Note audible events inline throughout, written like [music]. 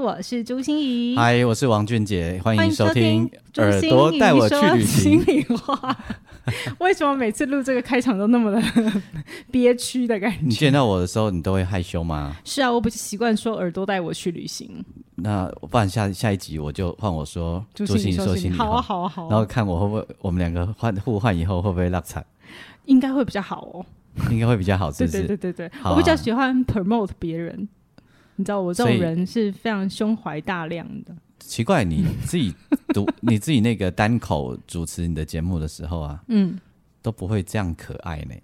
我是朱心怡。嗨，我是王俊杰，欢迎收听《耳朵带我去旅行》。心里话，[laughs] 为什么每次录这个开场都那么的 [laughs] 憋屈的感觉？你见到我的时候，你都会害羞吗？是啊，我不习惯说“耳朵带我去旅行”。那不然下下一集我就换我说朱心怡说心里话。好啊，好啊，好啊。然后看我会不会，我们两个换互换以后会不会落惨？应该会比较好哦。应该会比较好，是不是？对对对对对，啊、我比较喜欢 promote 别人。你知道我这种人是非常胸怀大量的。奇怪，你自己读 [laughs] 你自己那个单口主持你的节目的时候啊，嗯，都不会这样可爱呢。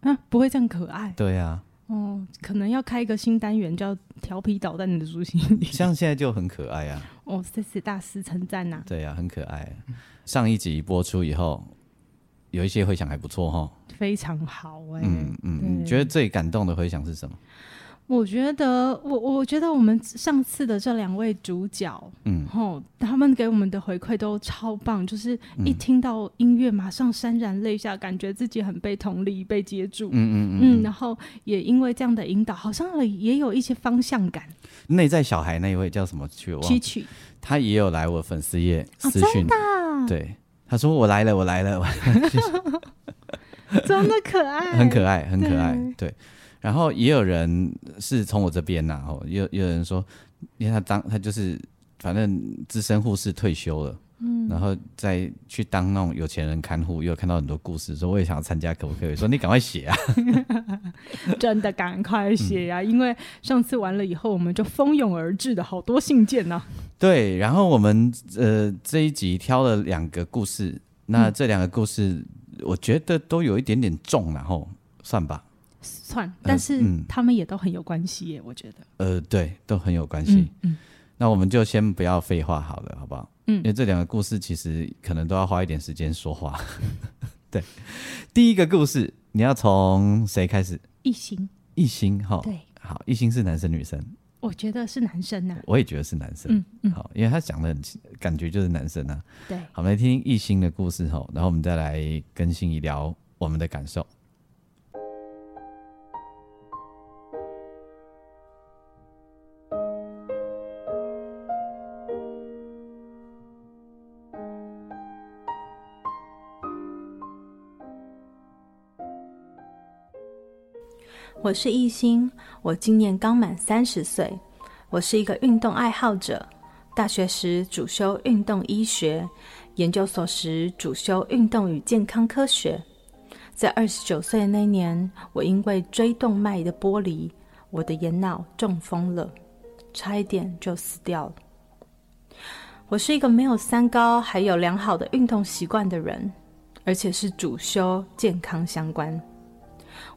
啊，不会这样可爱？对啊。哦，可能要开一个新单元叫“调皮捣蛋的朱芯仪”。像现在就很可爱啊。哦，谢谢大师称赞呐。对啊，很可爱。上一集播出以后，有一些回响还不错哈。非常好哎、欸。嗯嗯，你觉得最感动的回响是什么？我觉得，我我觉得我们上次的这两位主角，嗯，吼，他们给我们的回馈都超棒，就是一听到音乐，马上潸然泪下，感觉自己很被同理、被接住，嗯嗯嗯，嗯，然后也因为这样的引导，好像也有一些方向感。内在小孩那一位叫什么去？曲曲，他也有来我粉丝页私讯，啊，对，他说我来了，我来了，我来了。[laughs] [laughs] 真的可爱，很可爱，很可爱，对。对然后也有人是从我这边然后也有也有人说，因为他当他就是反正资深护士退休了，嗯，然后再去当那种有钱人看护，又看到很多故事，说我也想要参加，可不可以？说你赶快写啊，[laughs] 真的赶快写啊，嗯，因为上次完了以后，我们就蜂拥而至的好多信件呢，啊。对，然后我们呃这一集挑了两个故事，那这两个故事我觉得都有一点点重，然后算吧。算，但是他们也都很有关系耶，我觉得。呃，对，都很有关系。嗯，嗯，那我们就先不要废话好了，好不好？嗯，因为这两个故事其实可能都要花一点时间说话。[laughs] 对，第一个故事你要从谁开始？一心，一心哈。对，好，一心是男生女生？我觉得是男生啊。我也觉得是男生。嗯嗯，好，因为他讲的很感觉就是男生啊。对，好，我们来听一心的故事哈，然后我们再来跟心仪聊我们的感受。我是一心，我今年刚满三十岁。我是一个运动爱好者，大学时主修运动医学，研究所时主修运动与健康科学。在二十九岁那年，我因为椎动脉的剥离，我的眼脑中风了，差一点就死掉了。我是一个没有三高，还有良好的运动习惯的人，而且是主修健康相关。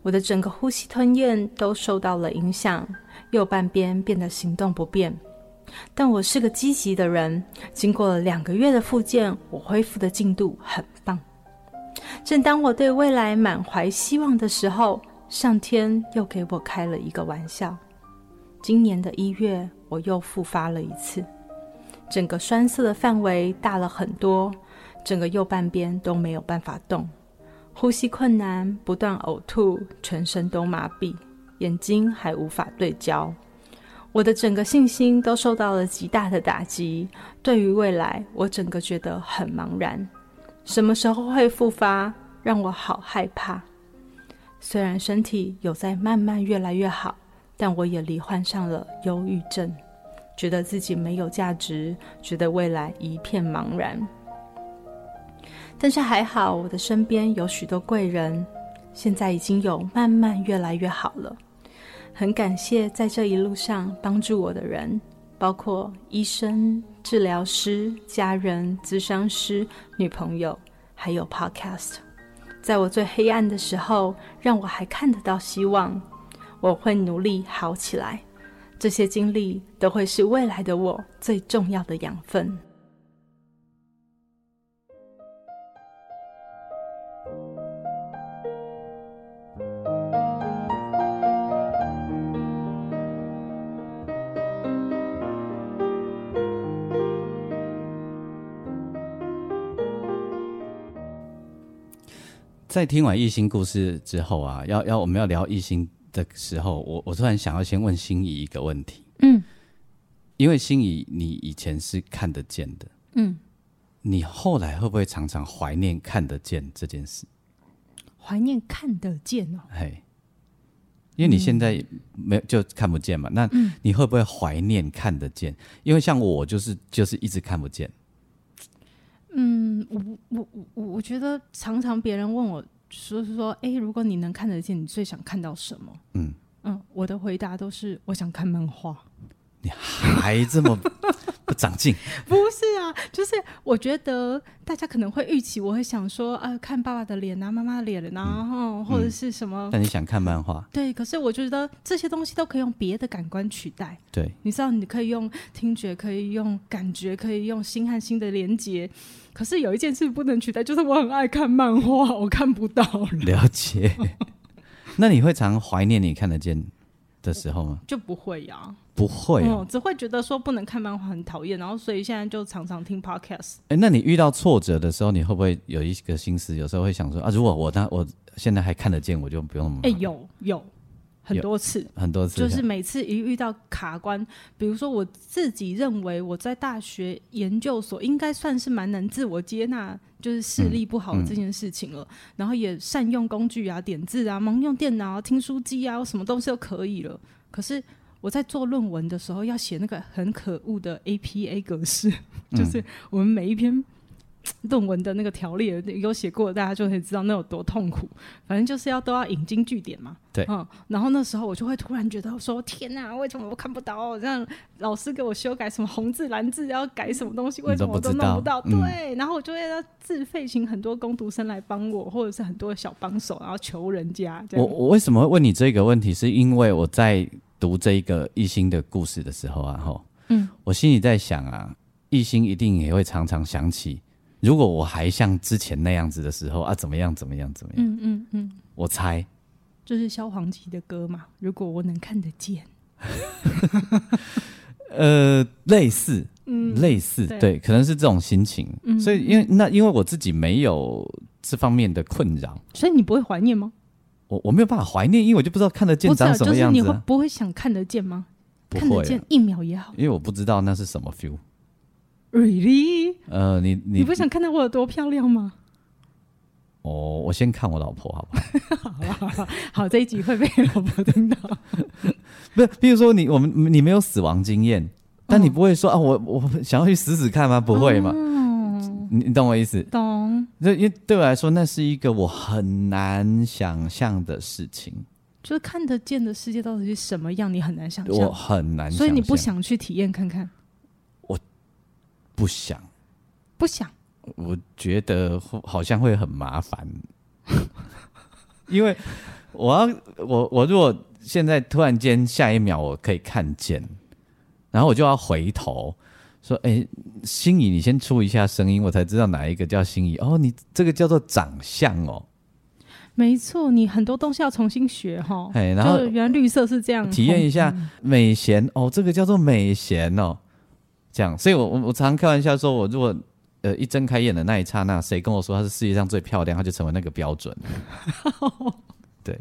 我的整个呼吸吞咽都受到了影响，右半边变得行动不便。但我是个积极的人，经过了两个月的复健，我恢复的进度很棒。正当我对未来满怀希望的时候，上天又给我开了一个玩笑。今年的一月，我又复发了一次，整个栓塞的范围大了很多，整个右半边都没有办法动。呼吸困难，不断呕吐，全身都麻痹，眼睛还无法对焦。我的整个信心都受到了极大的打击。对于未来，我整个觉得很茫然。什么时候会复发？让我好害怕。虽然身体有在慢慢越来越好，但我也罹患上了忧郁症，觉得自己没有价值，觉得未来一片茫然。但是还好，我的身边有许多贵人，现在已经有慢慢越来越好了。很感谢在这一路上帮助我的人，包括医生、治疗师、家人、咨商师、女朋友，还有 Podcast。在我最黑暗的时候，让我还看得到希望。我会努力好起来，这些经历都会是未来的我最重要的养分。在听完艺兴故事之后啊，要要我们要聊艺兴的时候，我我突然想要先问心怡一个问题。嗯，因为心怡你以前是看得见的，嗯，你后来会不会常常怀念看得见这件事？怀念看得见哦，嘿，因为你现在没有就看不见嘛，那你会不会怀念看得见？因为像我就是就是一直看不见。嗯，我我我我觉得常常别人问我说是说，哎，如果你能看得见，你最想看到什么？嗯嗯，我的回答都是我想看漫画。你还这么 [laughs] 不长进？不是啊，就是我觉得大家可能会预期我会想说，啊，看爸爸的脸啊，妈妈的脸，然后、嗯、或者是什么？但你想看漫画？对，可是我觉得这些东西都可以用别的感官取代。对，你知道，你可以用听觉，可以用感觉，可以用心和心的连接。可是有一件事不能取代，就是我很爱看漫画，我看不到了。了解。那你会常怀念你看得见的时候吗？就不会呀、啊。不会、啊嗯，只会觉得说不能看漫画很讨厌，然后所以现在就常常听 podcast。哎、欸，那你遇到挫折的时候，你会不会有一个心思？有时候会想说啊，如果我当我现在还看得见，我就不用那么。哎、欸，有有很多次，很多次，就是每次一遇到卡关，比如说我自己认为我在大学研究所应该算是蛮能自我接纳，就是视力不好的这件事情了，嗯嗯、然后也善用工具啊，点字啊，盲用电脑、听书机啊，什么东西都可以了。可是。我在做论文的时候，要写那个很可恶的 APA 格式，嗯、[laughs] 就是我们每一篇 [tsk] 论文的那个条例有写过，大家就可以知道那有多痛苦。反正就是要都要引经据典嘛。对，嗯，然后那时候我就会突然觉得说：“天哪，为什么我看不到？这样老师给我修改什么红字蓝字要改什么东西，为什么我都弄不到？”不对，然后我就会要自费请很多工读生来帮我，或者是很多小帮手，然后求人家。我我为什么会问你这个问题？是因为我在。读这一个艺兴的故事的时候啊，吼，嗯，我心里在想啊，艺兴一定也会常常想起，如果我还像之前那样子的时候啊，怎么样，怎么样，怎么样？嗯嗯嗯，我猜，就是萧煌奇的歌嘛。如果我能看得见，[laughs] 呃，类似，嗯，类似，对，对，可能是这种心情。嗯，所以，因为那因为我自己没有这方面的困扰，所以你不会怀念吗？我我没有办法怀念，因为我就不知道看得见长什么样子、啊。就是、你会不会想看得见吗？不会、啊，看得见一秒也好。因为我不知道那是什么 feel。Really？呃，你你你不想看到我有多漂亮吗？哦，我先看我老婆，好不好？[laughs] 好好好，好，这一集会被老婆听到。[laughs] 不是，比如说你我们你没有死亡经验，但你不会说、哦、啊，我我想要去死死看吗？不会吗？哦你你懂我意思？懂。因为对我来说，那是一个我很难想象的事情。就是看得见的世界到底是什么样，你很难想象。我很难想，所以你不想去体验看看？我不想，不想。我觉得好像会很麻烦，[laughs] 因为我要我我如果现在突然间下一秒我可以看见，然后我就要回头。说，哎、欸，心仪，你先出一下声音，我才知道哪一个叫心仪。哦，你这个叫做长相哦。没错，你很多东西要重新学哈。哎，然后原来绿色是这样。体验一下美贤哦，这个叫做美贤哦。这样，所以我我我常常开玩笑说，我如果呃一睁开眼的那一刹那，谁跟我说她是世界上最漂亮，她就成为那个标准。[laughs] 对，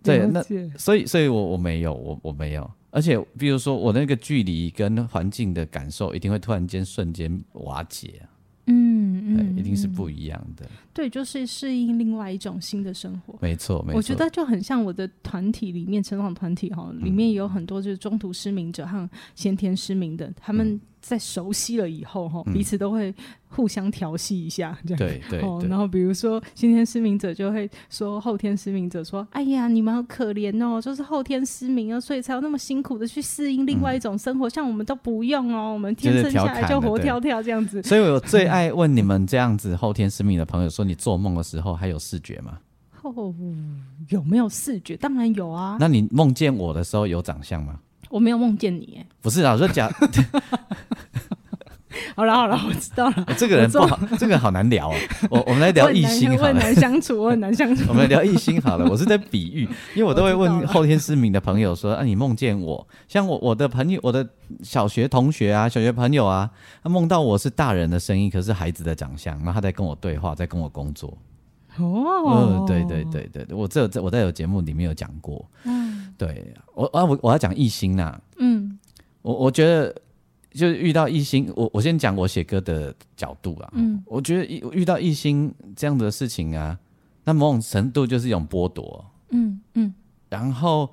对，那所以所以我我没有，我我没有。而且，比如说，我那个距离跟环境的感受，一定会突然间瞬间瓦解啊。嗯嗯，一定是不一样的。对，就是适应另外一种新的生活。没错，没错。我觉得就很像我的团体里面成长团体哈，里面有很多就是中途失明者和先天失明的，他们在熟悉了以后哈，彼此都会互相调戏一下，这样。对对。哦，然后比如说先天失明者就会说后天失明者说：“哎呀，你们好可怜哦，就是后天失明啊，所以才有那么辛苦的去适应另外一种生活，像我们都不用哦，我们天生下来就活跳跳这样子。”所以我最爱问你们这样子后天失明的朋友说：“你做梦的时候还有视觉吗？”哦，有没有视觉？当然有啊。那你梦见我的时候有长相吗？我没有梦见你，不是啊，我说假。[laughs] [laughs] 好了好了，我知道了。这个人不好，[laughs] 这个好难聊啊。我我们来聊异性好了。我很难相处，我很难相处。我们来聊异性好了。我是在比喻，[laughs] 因为我都会问后天失明的朋友说：“啊，你梦见我？像我我的朋友，我的小学同学啊，小学朋友啊，他梦到我是大人的声音，可是孩子的长相，然后他在跟我对话，在跟我工作。哦，对对对对对，我这这我在有节目里面有讲过。嗯，对我啊我我要讲异性呐。嗯，我我觉得就是遇到艺兴，我我先讲我写歌的角度啊。嗯，我觉得遇遇到艺兴这样的事情啊，那某种程度就是一种剥夺。嗯嗯，然后。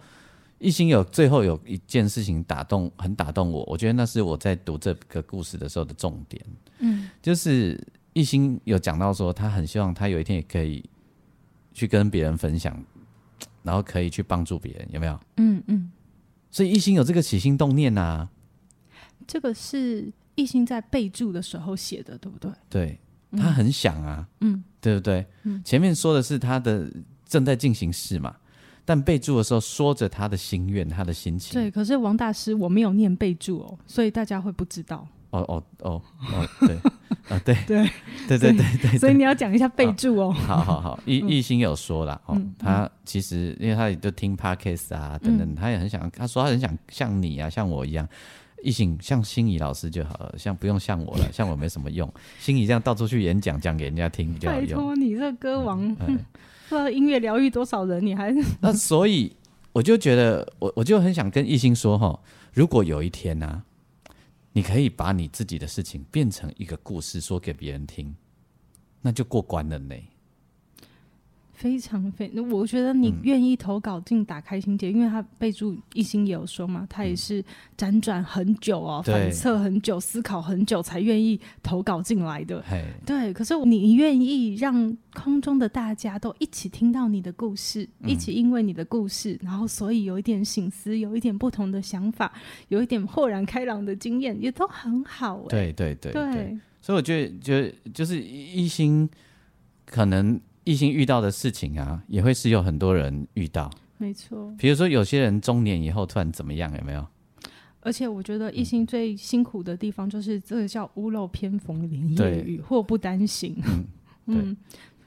艺兴有最后有一件事情打动，很打动我。我觉得那是我在读这个故事的时候的重点。嗯，就是艺兴有讲到说，他很希望他有一天也可以去跟别人分享，然后可以去帮助别人，有没有？嗯嗯。所以艺兴有这个起心动念啊。这个是艺兴在备注的时候写的，对不对？对，他很想啊。嗯，对不对？嗯，前面说的是他的正在进行式嘛。但备注的时候说着他的心愿，他的心情。对，可是王大师我没有念备注哦，所以大家会不知道。哦哦哦哦，对啊，[laughs] 对 [laughs] 对对对对对，所以你要讲一下备注哦。好好好，[laughs] 艺艺兴有说了哦，他其实因为他也都听 Podcast 啊等等，他也很想，他说他很想像你啊，像我一样，艺兴像心仪老师就好了，像不用像我了，[laughs] 像我没什么用。心仪这样到处去演讲，讲给人家听比较好用。拜托你这歌王。[laughs] 说音乐疗愈多少人？你还那所以我就觉得我我就很想跟艺兴说哈，如果有一天呢、啊，你可以把你自己的事情变成一个故事说给别人听，那就过关了呢。非常非，我觉得你愿意投稿进打开心结，嗯、因为他备注一心也有说嘛，他也是辗转很久哦，嗯、反侧很久，思考很久才愿意投稿进来的。对，可是你愿意让空中的大家都一起听到你的故事，嗯、一起因为你的故事，然后所以有一点醒思，有一点不同的想法，有一点豁然开朗的经验，也都很好。对对对对，对所以我觉得，觉得就是一心可能。艺兴遇到的事情啊，也会是有很多人遇到。没错，比如说有些人中年以后突然怎么样，有没有？而且我觉得异性最辛苦的地方就是这个叫屋漏偏逢连夜雨，祸不单行。嗯，[laughs] 嗯，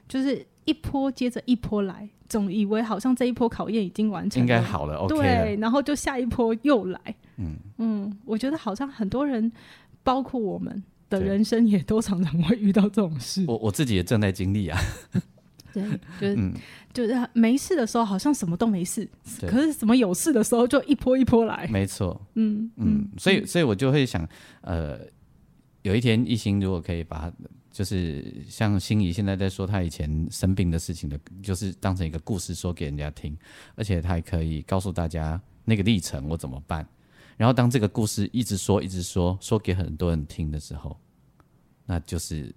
就是一波接着一波来，总以为好像这一波考验已经完成了，应该好了，OK 了。对，然后就下一波又来。嗯嗯，我觉得好像很多人，包括我们的人生，也都常常会遇到这种事。我我自己也正在经历啊。对，就是、嗯、就是没事的时候好像什么都没事，可是什么有事的时候就一波一波来。没错，嗯嗯，所以所以我就会想，呃，有一天一心如果可以把，就是像心仪现在在说他以前生病的事情的，就是当成一个故事说给人家听，而且他还可以告诉大家那个历程我怎么办，然后当这个故事一直说一直说说给很多人听的时候，那就是。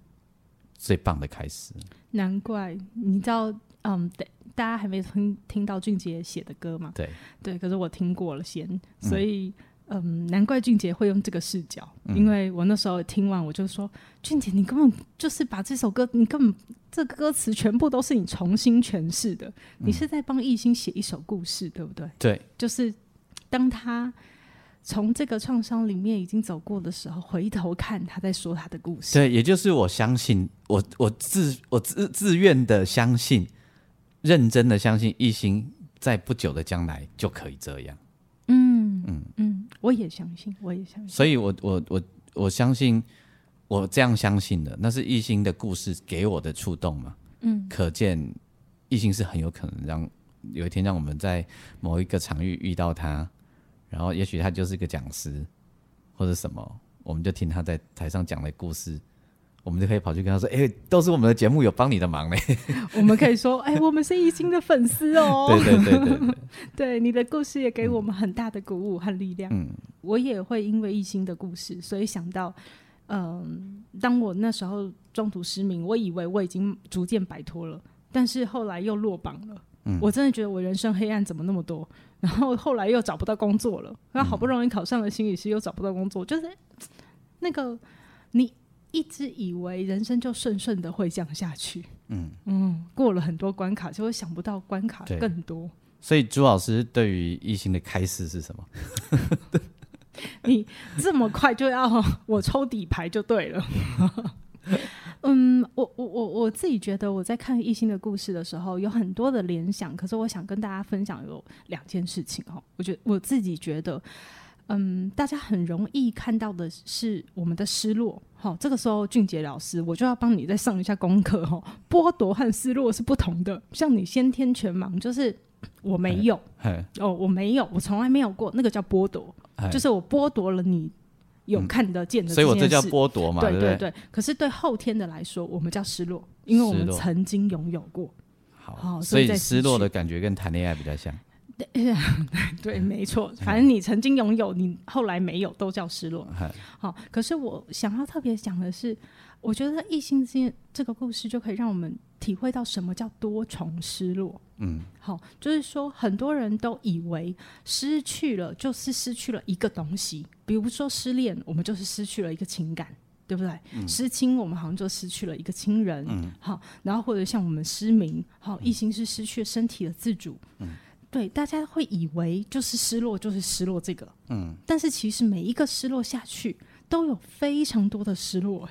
最棒的开始，难怪你知道，嗯，大家还没听听到俊杰写的歌嘛？对对，可是我听过了先，所以嗯，嗯，难怪俊杰会用这个视角，嗯、因为我那时候听完，我就说，俊杰，你根本就是把这首歌，你根本这歌词全部都是你重新诠释的，嗯、你是在帮艺兴写一首故事，对不对？对，就是当他。从这个创伤里面已经走过的时候，回头看他在说他的故事。对，也就是我相信，我我自我自自愿的相信，认真的相信，一心在不久的将来就可以这样。嗯嗯嗯，我也相信，我也相信。所以我我我我相信，我这样相信的，那是一心的故事给我的触动嘛。嗯，可见一心是很有可能让有一天让我们在某一个场域遇到他。然后，也许他就是个讲师，或者什么，我们就听他在台上讲的故事，我们就可以跑去跟他说：“哎，都是我们的节目有帮你的忙嘞。[laughs] ”我们可以说：“哎，我们是艺兴的粉丝哦。”对对对对对，对 [laughs] 你的故事也给我们很大的鼓舞和力量。嗯，我也会因为艺兴的故事，所以想到，嗯，当我那时候中途失明，我以为我已经逐渐摆脱了，但是后来又落榜了。嗯，我真的觉得我人生黑暗怎么那么多？[laughs] 然后后来又找不到工作了，那好不容易考上了心理师，又找不到工作，就是 [tsk] 那个你一直以为人生就顺顺的会这样下去，嗯嗯，过了很多关卡，就会想不到关卡更多。所以朱老师对于异性的开始是什么？[laughs] 你这么快就要我抽底牌就对了。嗯，我我我我自己觉得我在看艺兴的故事的时候有很多的联想，可是我想跟大家分享有两件事情哦。我觉得我自己觉得，嗯，大家很容易看到的是我们的失落。好，这个时候俊杰老师，我就要帮你再上一下功课哈。剥夺和失落是不同的。像你先天全盲，就是我没有，哦，我没有，我从来没有过，那个叫剥夺，就是我剥夺了你有看得见的、嗯。所以我这叫剥夺嘛，对对对。对对，可是对后天的来说，我们叫失落，因为我们曾经拥有过。好，所以失落的感觉跟谈恋爱比较像。[laughs] 对，对，没错。反正你曾经拥有，你后来没有，都叫失落。好，可是我想要特别讲的是，我觉得异性之间这个故事就可以让我们体会到什么叫多重失落。嗯，好，就是说很多人都以为失去了就是失去了一个东西，比如说失恋，我们就是失去了一个情感，对不对？嗯、失亲，我们好像就失去了一个亲人。嗯，好，然后或者像我们失明，好，一心是失去了身体的自主。嗯。对，大家会以为就是失落，就是失落这个，嗯，但是其实每一个失落下去，都有非常多的失落。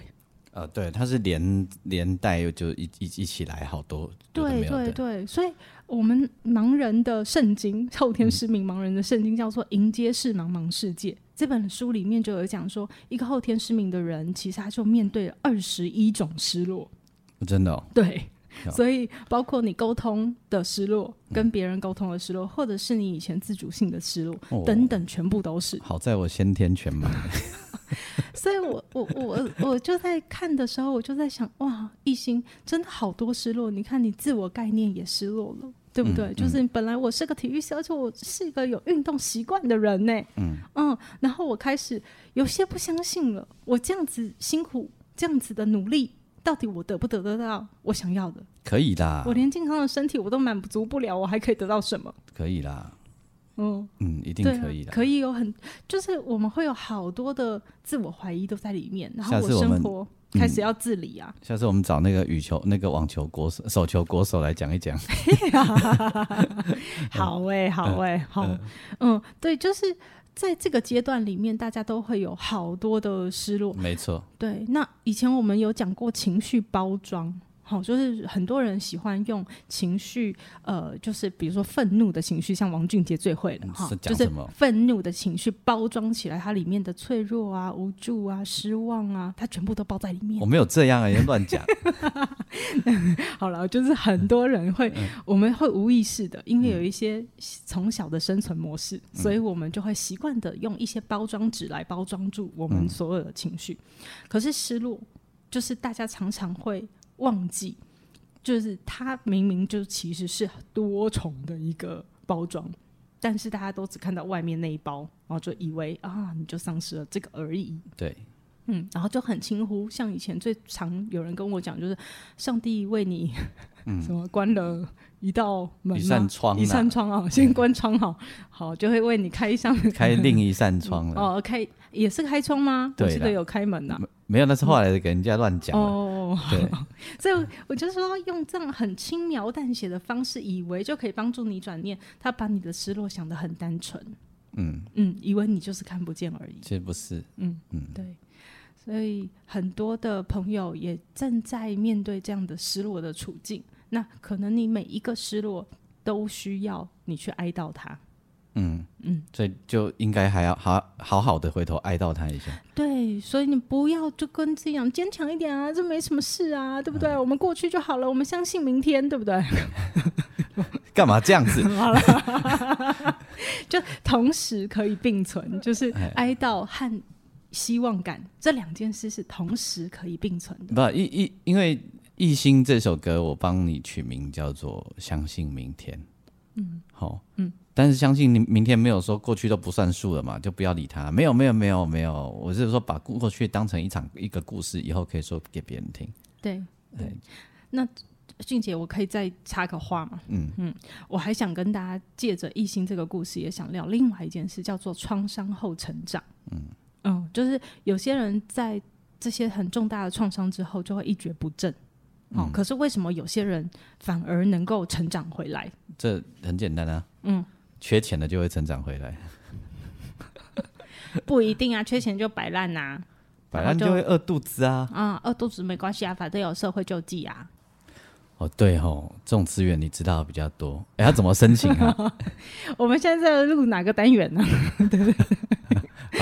呃，对，它是连连带就一一一起来好多。对对对，所以我们盲人的圣经，后天失明盲人的圣经叫做《迎接是茫茫世界》。这本书里面就有讲说，一个后天失明的人，其实他就面对了二十一种失落。真的哦？对。所以，包括你沟通的失落，跟别人沟通的失落，或者是你以前自主性的失落，哦、等等，全部都是。好在我先天全盲。[laughs] 所以我我我我就在看的时候，我就在想，哇，一心真的好多失落。你看，你自我概念也失落了，对不对？嗯、就是本来我是个体育生，而且我是一个有运动习惯的人呢。嗯嗯，然后我开始有些不相信了，我这样子辛苦，这样子的努力。到底我得不得得到我想要的？可以的。我连健康的身体我都满足不了，我还可以得到什么？可以啦。嗯嗯，一定可以的。可以有很，就是我们会有好多的自我怀疑都在里面，然后我生活开始要自理啊。下次我们找那个羽球、那个网球国手、手球国手来讲一讲。[laughs] [laughs] 好哎、欸，好哎、欸，好。嗯，对，就是。在这个阶段里面，大家都会有好多的失落。没错，对。那以前我们有讲过情绪包装。好，就是很多人喜欢用情绪，呃，就是比如说愤怒的情绪，像王俊杰最会了哈，就是愤怒的情绪包装起来，它里面的脆弱啊、无助啊、失望啊，它全部都包在里面。我没有这样啊，你乱讲。[laughs] [laughs] 好了，就是很多人会，嗯、我们会无意识的，因为有一些从小的生存模式，嗯、所以我们就会习惯的用一些包装纸来包装住我们所有的情绪。嗯、可是失落，就是大家常常会。忘记，就是它明明就其实是多重的一个包装，但是大家都只看到外面那一包，然后就以为啊，你就丧失了这个而已。对，嗯，然后就很轻忽。像以前最常有人跟我讲，就是上帝为你、嗯、[laughs] 什么关了一道门、啊，一扇窗、啊，一扇窗啊，先关窗好，好就会为你开一扇开另一扇窗了。[laughs] 哦，开也是开窗吗？对，我记得有开门呐、啊。没有，那是后来给人家乱讲。哦，对，[laughs] 所以我就说用这样很轻描淡写的方式，以为就可以帮助你转念。他把你的失落想得很单纯，嗯嗯，以为你就是看不见而已。其实不是，嗯嗯，对。所以很多的朋友也正在面对这样的失落的处境。那可能你每一个失落都需要你去哀悼它。嗯嗯，所以就应该还要好好好的回头哀悼他一下。对，所以你不要就跟这样坚强一点啊，这没什么事啊，对不对？嗯、我们过去就好了，我们相信明天，对不对？[laughs] 干嘛这样子？[laughs] 好了，就同时可以并存，就是哀悼和希望感这两件事是同时可以并存的。不，一一因为《一心》这首歌，我帮你取名叫做《相信明天》。嗯，好，嗯。但是相信你明天没有说过去都不算数了嘛，就不要理他。没有没有没有没有，我是说把过去当成一场一个故事，以后可以说给别人听。对对，那俊杰，我可以再插个话吗？嗯嗯，我还想跟大家借着异星这个故事，也想聊另外一件事，叫做创伤后成长。嗯嗯，就是有些人在这些很重大的创伤之后，就会一蹶不振。哦，嗯、可是为什么有些人反而能够成长回来？这很简单啊。嗯。缺钱的就会成长回来，[laughs] 不一定啊，缺钱就摆烂呐，摆烂就会饿肚子啊。啊，饿肚子没关系啊，反正有社会救济啊。哦，对哦，这种资源你知道的比较多。哎，要怎么申请啊？[laughs] 我们现在在录哪个单元呢？对不对？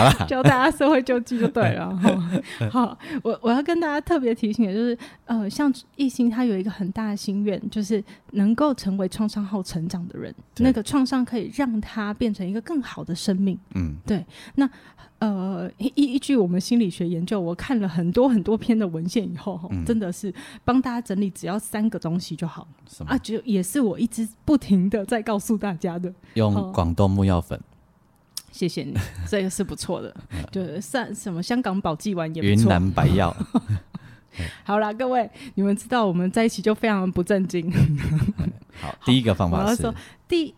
[laughs] 教大家社会救济就对了。[laughs] [laughs] 好，我我要跟大家特别提醒的就是，呃，像艺兴他有一个很大的心愿，就是能够成为创伤后成长的人。那个创伤可以让他变成一个更好的生命。嗯，对。那呃，依依据我们心理学研究，我看了很多很多篇的文献以后，嗯、真的是帮大家整理，只要三个东西就好。什么啊？就也是我一直不停的在告诉大家的。用广东木药粉。谢谢你，[laughs] 这个是不错的。就算什么香港宝济丸也不错。云南白药。[laughs] 好啦，各位，你们知道我们在一起就非常不正经。[laughs] 好，第一个方法是。我要说第。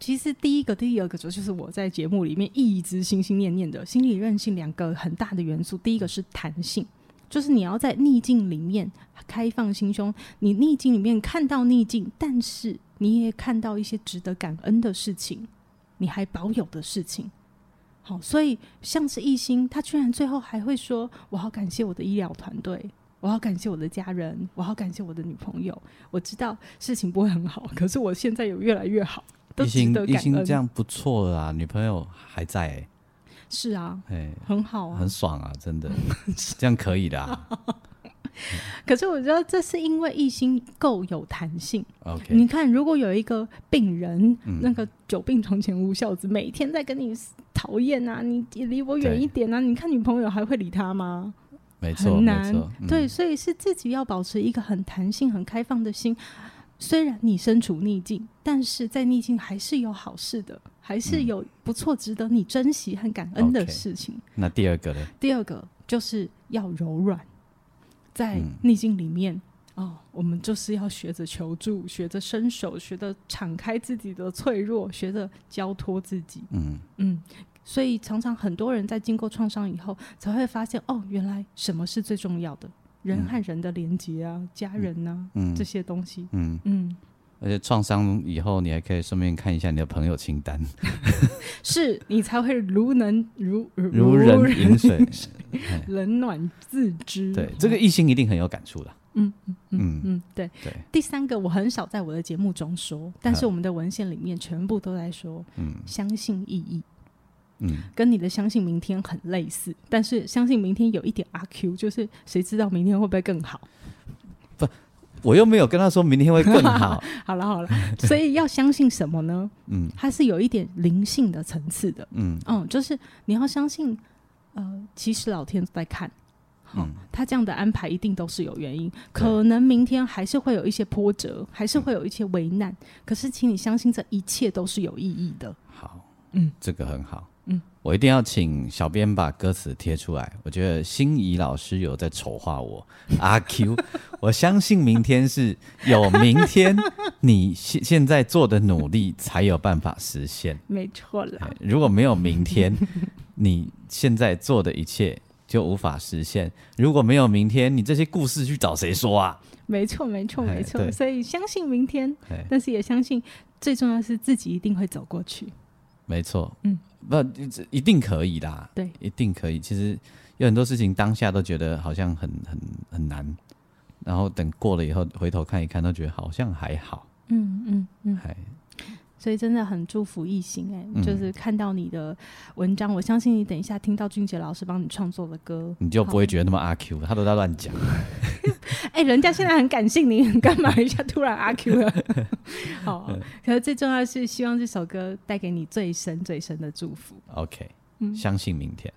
其实第一个、第二个主就是我在节目里面一直心心念念的心理韧性两个很大的元素。第一个是弹性，就是你要在逆境里面开放心胸，你逆境里面看到逆境，但是你也看到一些值得感恩的事情，你还保有的事情。好，所以像是艺兴，他居然最后还会说：“我好感谢我的医疗团队，我好感谢我的家人，我好感谢我的女朋友。我知道事情不会很好，可是我现在有越来越好。”都值得感恩这样不错了啊，女朋友还在、欸，是啊，哎，很好啊，很爽啊，真的，[laughs] 这样可以的、啊。[laughs] 可是我觉得这是因为一心够有弹性。OK，你看，如果有一个病人，嗯、那个久病床前无孝子，每天在跟你讨厌啊，你离我远一点啊，你看女朋友还会理他吗？没错，很难。嗯、对，所以是自己要保持一个很弹性、很开放的心。虽然你身处逆境，但是在逆境还是有好事的，还是有不错、值得你珍惜和感恩的事情。Okay, 那第二个呢？第二个就是要柔软，在逆境里面、嗯、哦，我们就是要学着求助，学着伸手，学着敞开自己的脆弱，学着交托自己。嗯。嗯，所以常常很多人在经过创伤以后，才会发现哦，原来什么是最重要的。人和人的连接啊，嗯、家人呐、啊，嗯、这些东西，嗯。嗯，而且创伤以后，你还可以顺便看一下你的朋友清单，[laughs] 是你才会如能如 [laughs] 如人饮水，[laughs] 冷暖自知。对，这个一心一定很有感触的。嗯嗯嗯嗯，对对。第三个，我很少在我的节目中说，但是我们的文献里面全部都在说，嗯，相信意义。嗯，跟你的相信明天很类似，但是相信明天有一点阿 Q，就是谁知道明天会不会更好？不，我又没有跟他说明天会更好。[laughs] 好了好了，所以要相信什么呢？[laughs] 嗯，它是有一点灵性的层次的。嗯嗯，就是你要相信，呃，其实老天在看，好、嗯，他这样的安排一定都是有原因。可能明天还是会有一些波折，还是会有一些为难，嗯、可是请你相信，这一切都是有意义的。好，嗯，这个很好。嗯，我一定要请小编把歌词贴出来。我觉得心仪老师有在丑化我。阿 Q，我相信明天是有明天，你现现在做的努力才有办法实现。没错了，如果没有明天，你现在做的一切就无法实现。如果没有明天，你这些故事去找谁说啊？没错，没错，没错。所以相信明天，但是也相信最重要是自己一定会走过去。没错，嗯。不，一定可以啦。对，一定可以。其实有很多事情当下都觉得好像很很很难，然后等过了以后回头看一看，都觉得好像还好。嗯嗯嗯，还。所以真的很祝福艺兴哎，嗯、就是看到你的文章，我相信你等一下听到俊杰老师帮你创作的歌，你就不会觉得那么阿 Q，他都在乱讲。[laughs] 哎、欸，人家现在很感性，你干嘛一下突然阿 Q 了？[laughs] 好，可是最重要的是希望这首歌带给你最深最深的祝福。OK，嗯，相信明天。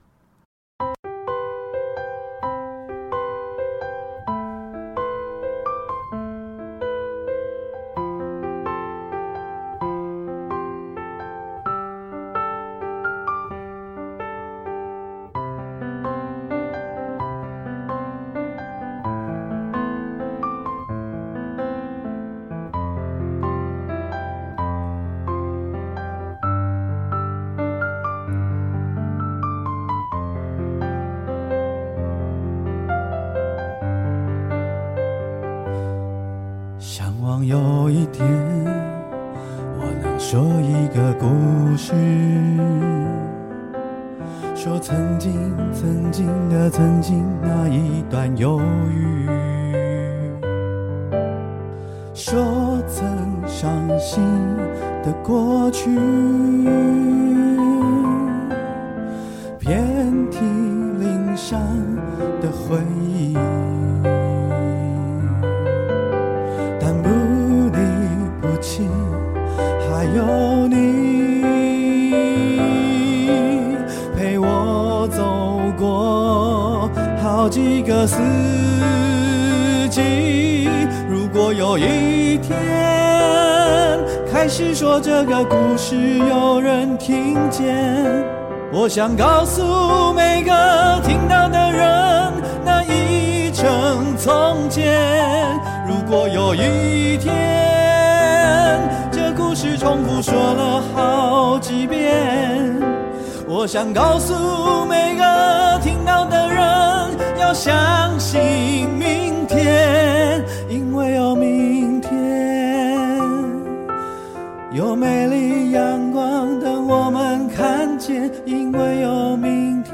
天开始说这个故事，有人听见，我想告诉每个听到的人，那已成从前。如果有一天这故事重复说了好几遍，我想告诉每个听到的人，要相信明天。因为有明多美丽阳光等我们看见。因为有明天，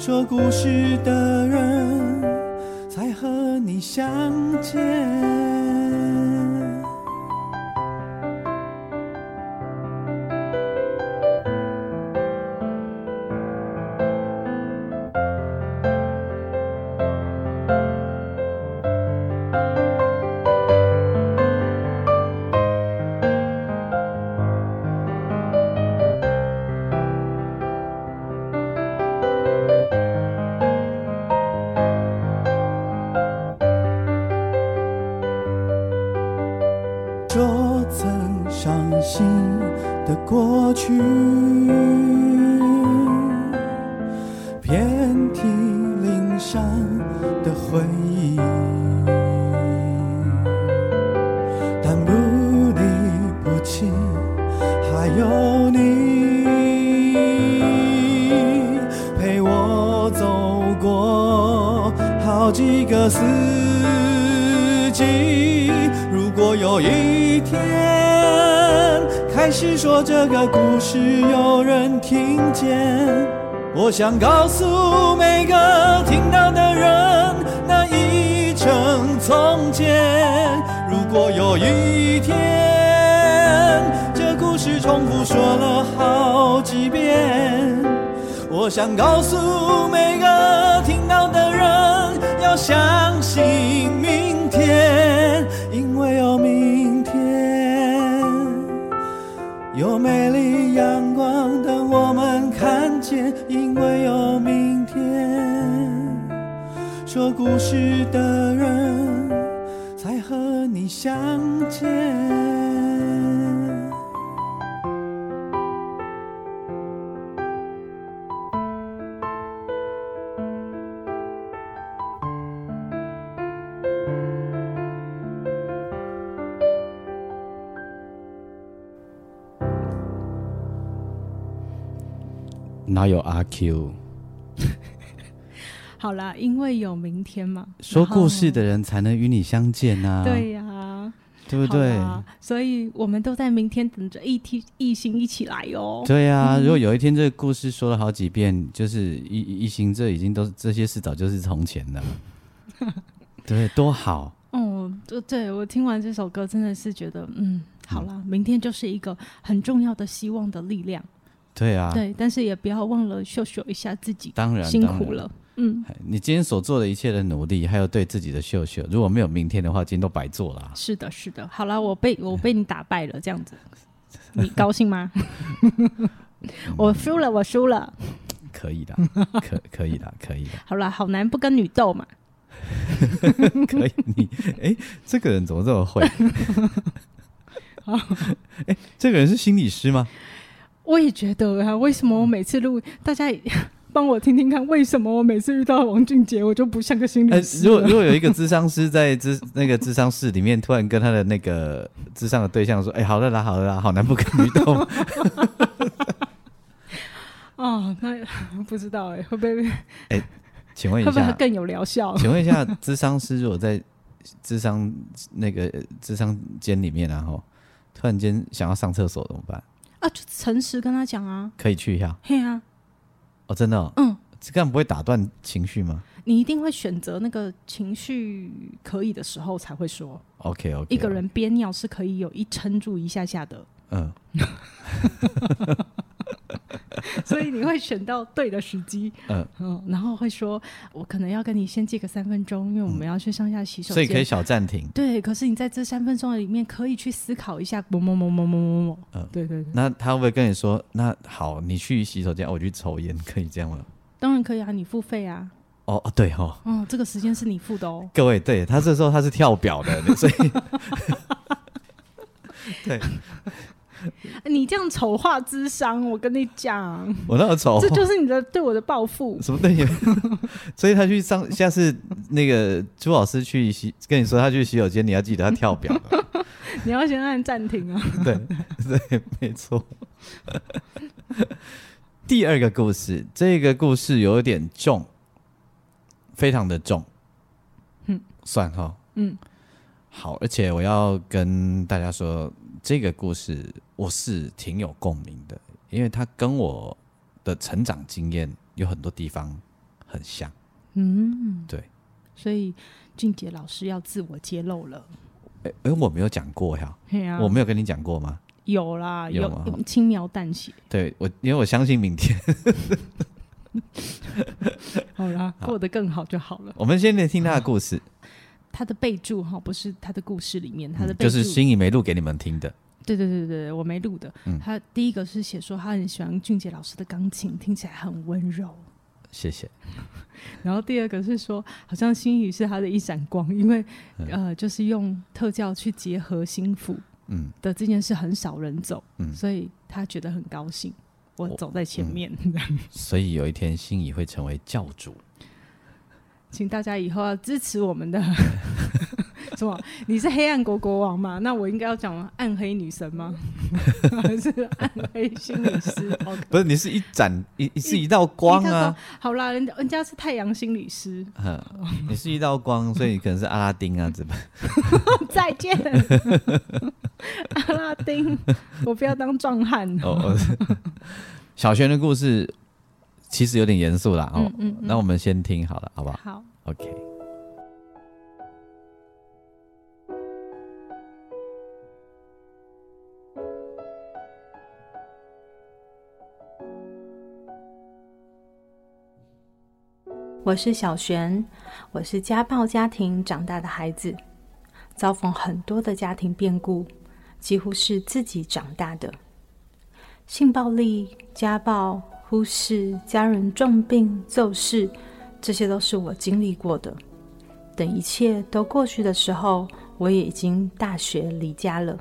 说故事的人才和你相见。听见我想告诉每个听到的人，那已成从前。如果有一天，这故事重复说了好几遍，我想告诉每个听到的人，要相信明天，因为有明天，有美丽阳光看见。因为有明天，说故事的人才和你相见。哪有阿 Q？好啦，因为有明天嘛。说故事的人才能与你相见呐、啊。对呀、啊，对不对？所以我们都在明天等着一天一心一起来哦。对呀、啊，[laughs] 如果有一天这个故事说了好几遍，就是一一心，这已经都这些事早就是从前了。[laughs] 对，多好。嗯，对，对我听完这首歌真的是觉得，嗯，好啦，明天就是一个很重要的希望的力量。对啊，对，但是也不要忘了秀秀一下自己，当然辛苦了。嗯，你今天所做的一切的努力，还有对自己的秀秀，如果没有明天的话，今天都白做了。是的，是的。好了，我被我被你打败了，这样子，[laughs] 你高兴吗？我输了，我输了。可以的，[laughs] 可可以的，可以的。好了，好男不跟女斗嘛。[laughs] 可以，你哎，这个人怎么这么会？哎，这个人是心理师吗？我也觉得啊，为什么我每次录，大家 [laughs] 帮我听听看，为什么我每次遇到王俊杰，我就不像个心理如果如果有一个咨商师在咨那个咨商室里面，突然跟他的那个智商的对象说：“哎、欸，好了啦，好了啦，好男不跟女斗。[laughs] ”哦，那 [laughs] 不知道哎、欸，会不会？哎、欸，请问一下，会不会更有疗效？请问一下，咨商师如果在智商那个智商间里面，然后突然间想要上厕所怎么办？啊，就诚实跟他讲啊，可以去一下。嘿啊，哦，真的、哦，嗯，这样不会打断情绪吗？你一定会选择那个情绪可以的时候才会说。OK OK。一个人憋尿是可以有一撑住一下下的。嗯。[laughs] [laughs] 所以你会选到对的时机，嗯嗯，然后会说，我可能要跟你先借个三分钟，因为我们要去上下洗手间，所以可以小暂停。对，可是你在这三分钟里面可以去思考一下，某某某某某某某，嗯，对对对。那他会不会跟你说，那好，你去洗手间，我去抽烟，可以这样吗？当然可以啊，你付费啊。哦哦，对哦，嗯，这个时间是你付的哦。各位，对他这时候他是跳表的，所以 [laughs] [laughs] 对。[laughs] 你这样丑化智商，我跟你讲，我那么丑，这就是你的对我的报复。什么对你？[laughs] 所以他去上，下次那个朱老师去洗，跟你说他去洗手间，你要记得他跳表，[laughs] 你要先按暂停啊。对对，没错。第二个故事，这个故事有点重，非常的重。嗯，算哈。嗯，好，而且我要跟大家说。这个故事我是挺有共鸣的，因为它跟我的成长经验有很多地方很像。嗯，对，所以俊杰老师要自我揭露了。哎哎，我没有讲过呀，啊、我没有跟你讲过吗？有啦，有，有轻描淡写。对我，因为我相信明天。[laughs] 好啦，[laughs] 过得更好就好了。我们先来听他的故事。他的备注哈，不是他的故事里面，他的备注、嗯、就是心怡没录给你们听的。对对对对，我没录的。嗯、他第一个是写说他很喜欢俊杰老师的钢琴，听起来很温柔。谢谢。然后第二个是说，好像心怡是他的一闪光，因为、嗯、呃，就是用特教去结合心腹，嗯的这件事很少人走，嗯，所以他觉得很高兴，我走在前面。嗯、所以有一天心怡会成为教主。请大家以后要支持我们的 [laughs] 什么？你是黑暗国国王嘛？那我应该要讲暗黑女神吗？[laughs] 还是暗黑心理师？不是，你是一盏一是一道光啊！好啦，人家人家是太阳心理师。嗯，你是一道光，所以你可能是阿拉丁啊，怎么？[laughs] 再见，阿拉丁，我不要当壮汉。哦，小璇的故事。其实有点严肃啦，哦，嗯嗯嗯，那我们先听好了，好不好？好，OK。我是小璇，我是家暴家庭长大的孩子，遭逢很多的家庭变故，几乎是自己长大的，性暴力、家暴。忽视家人重病骤逝，这些都是我经历过的。等一切都过去的时候，我也已经大学离家了。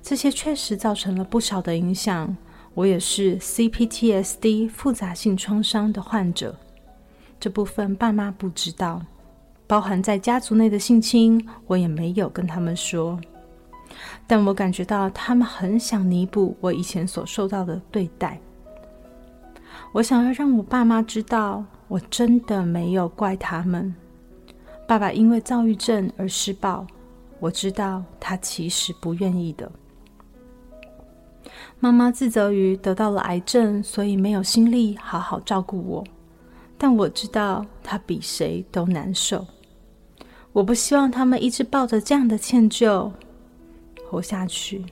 这些确实造成了不少的影响。我也是 CPTSD 复杂性创伤的患者，这部分爸妈不知道，包含在家族内的性侵，我也没有跟他们说。但我感觉到他们很想弥补我以前所受到的对待。我想要让我爸妈知道，我真的没有怪他们。爸爸因为躁郁症而施暴，我知道他其实不愿意的。妈妈自责于得到了癌症，所以没有心力好好照顾我。但我知道他比谁都难受。我不希望他们一直抱着这样的歉疚活下去。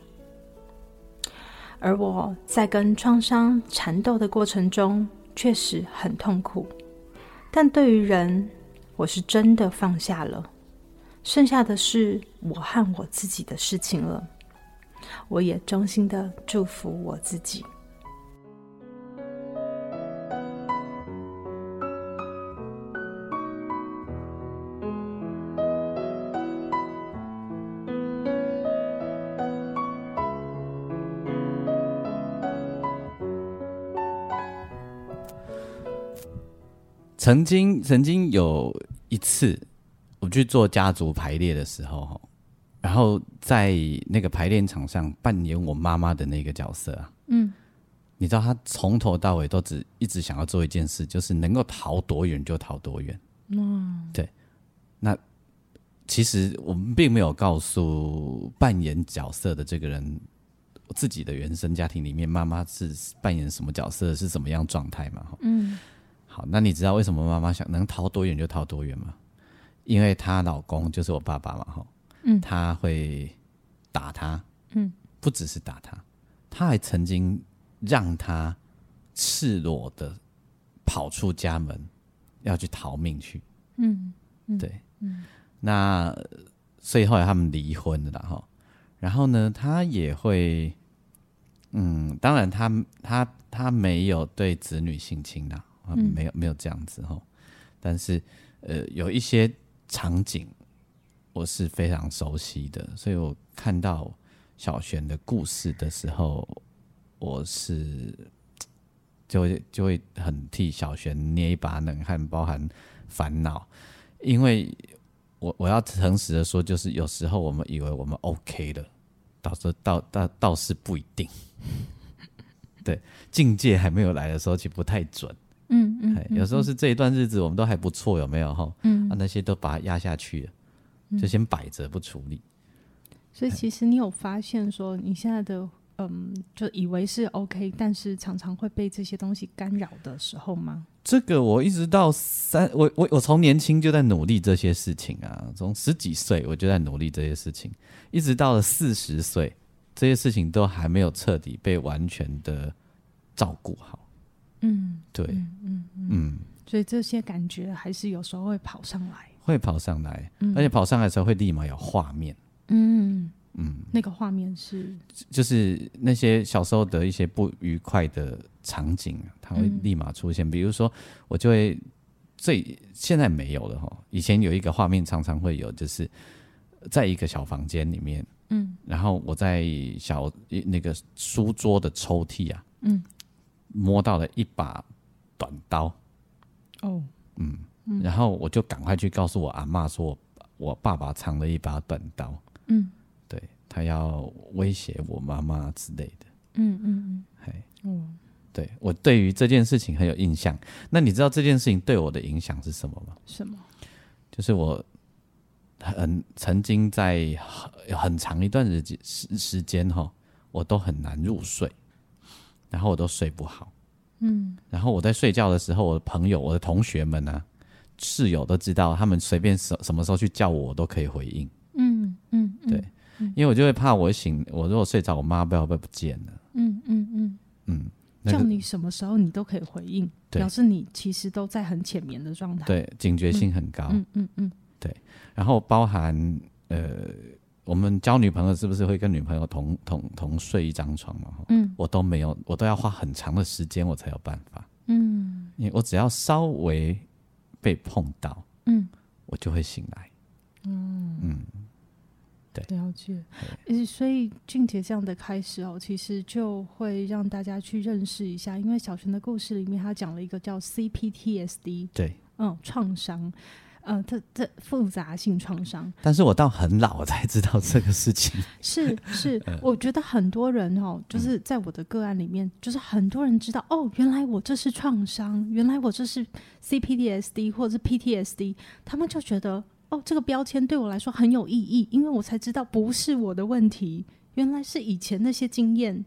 而我在跟创伤缠斗的过程中，确实很痛苦。但对于人，我是真的放下了，剩下的是我和我自己的事情了。我也衷心的祝福我自己。曾经，曾经有一次，我去做家族排列的时候，然后在那个排练场上扮演我妈妈的那个角色啊，嗯，你知道，她从头到尾都只一直想要做一件事，就是能够逃多远就逃多远。嗯，对。那其实我们并没有告诉扮演角色的这个人，自己的原生家庭里面妈妈是扮演什么角色，是什么样状态嘛？嗯。好，那你知道为什么妈妈想能逃多远就逃多远吗？因为她老公就是我爸爸嘛，哈，嗯，他会打她，嗯，不只是打她，他还曾经让她赤裸的跑出家门，要去逃命去，嗯，嗯对，嗯，那所以后来他们离婚了，哈，然后呢，他也会，嗯，当然他他他没有对子女性侵的。嗯、没有没有这样子哈，但是呃有一些场景我是非常熟悉的，所以我看到小璇的故事的时候，我是就会就会很替小璇捏一把冷汗，包含烦恼，因为我我要诚实的说，就是有时候我们以为我们 OK 了，到时候倒倒倒是不一定，[laughs] 对，境界还没有来的时候，其实不太准。嗯嗯，有时候是这一段日子我们都还不错，有没有哈？嗯，啊，那些都把它压下去了，嗯、就先摆着不处理。所以其实你有发现说，你现在的嗯，就以为是 OK，但是常常会被这些东西干扰的时候吗？这个我一直到三，我我我从年轻就在努力这些事情啊，从十几岁我就在努力这些事情，一直到了四十岁，这些事情都还没有彻底被完全的照顾好。嗯，对，嗯嗯嗯，所以这些感觉还是有时候会跑上来，会跑上来，嗯、而且跑上来的时候会立马有画面，嗯嗯，那个画面是，就是那些小时候的一些不愉快的场景，它会立马出现。嗯、比如说，我就会最现在没有了哈，以前有一个画面常常会有，就是在一个小房间里面，嗯，然后我在小那个书桌的抽屉啊，嗯。摸到了一把短刀，哦，嗯，嗯，然后我就赶快去告诉我阿嬷说，我爸爸藏了一把短刀，嗯，对，他要威胁我妈妈之类的，嗯嗯嗯，嘿，嗯，对，我对于这件事情很有印象。那你知道这件事情对我的影响是什么吗？什么？就是我很曾经在很很长一段时间时时间哈，我都很难入睡。然后我都睡不好，嗯，然后我在睡觉的时候，我的朋友、我的同学们呢、啊，室友都知道，他们随便什什么时候去叫我，我都可以回应，嗯嗯，嗯对，嗯、因为我就会怕我醒，我如果睡着，我妈不知道会不见了，嗯嗯嗯。嗯，叫你什么时候你都可以回应，对。表示你其实都在很浅眠的状态，对，警觉性很高，嗯嗯嗯，嗯嗯。对，然后包含呃。我们交女朋友是不是会跟女朋友同同同睡一张床嘛？嗯，我都没有，我都要花很长的时间我才有办法。嗯，因为我只要稍微被碰到，嗯，我就会醒来。嗯嗯，对，了解。对所以俊杰这样的开始哦，其实就会让大家去认识一下，因为小泉的故事里面，他讲了一个叫 CPTSD，对，嗯，创伤。嗯，这这复杂性创伤，但是我到很老才知道这个事情。[laughs] 是是，我觉得很多人哦，就是在我的个案里面，嗯、就是很多人知道哦，原来我这是创伤，原来我这是 CPTSD 或者是 PTSD，他们就觉得哦，这个标签对我来说很有意义，因为我才知道不是我的问题，原来是以前那些经验，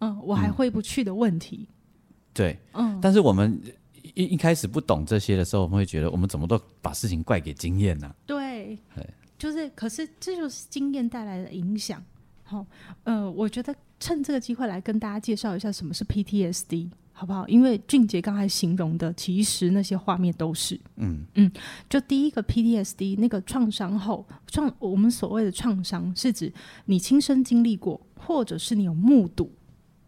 嗯，我还回不去的问题。嗯、对，嗯，但是我们。一一开始不懂这些的时候，我们会觉得我们怎么都把事情怪给经验呢？对，就是，可是这就是经验带来的影响。好，呃，我觉得趁这个机会来跟大家介绍一下什么是 PTSD，好不好？因为俊杰刚才形容的，其实那些画面都是，嗯嗯，就第一个 PTSD 那个创伤后创，我们所谓的创伤是指你亲身经历过，或者是你有目睹，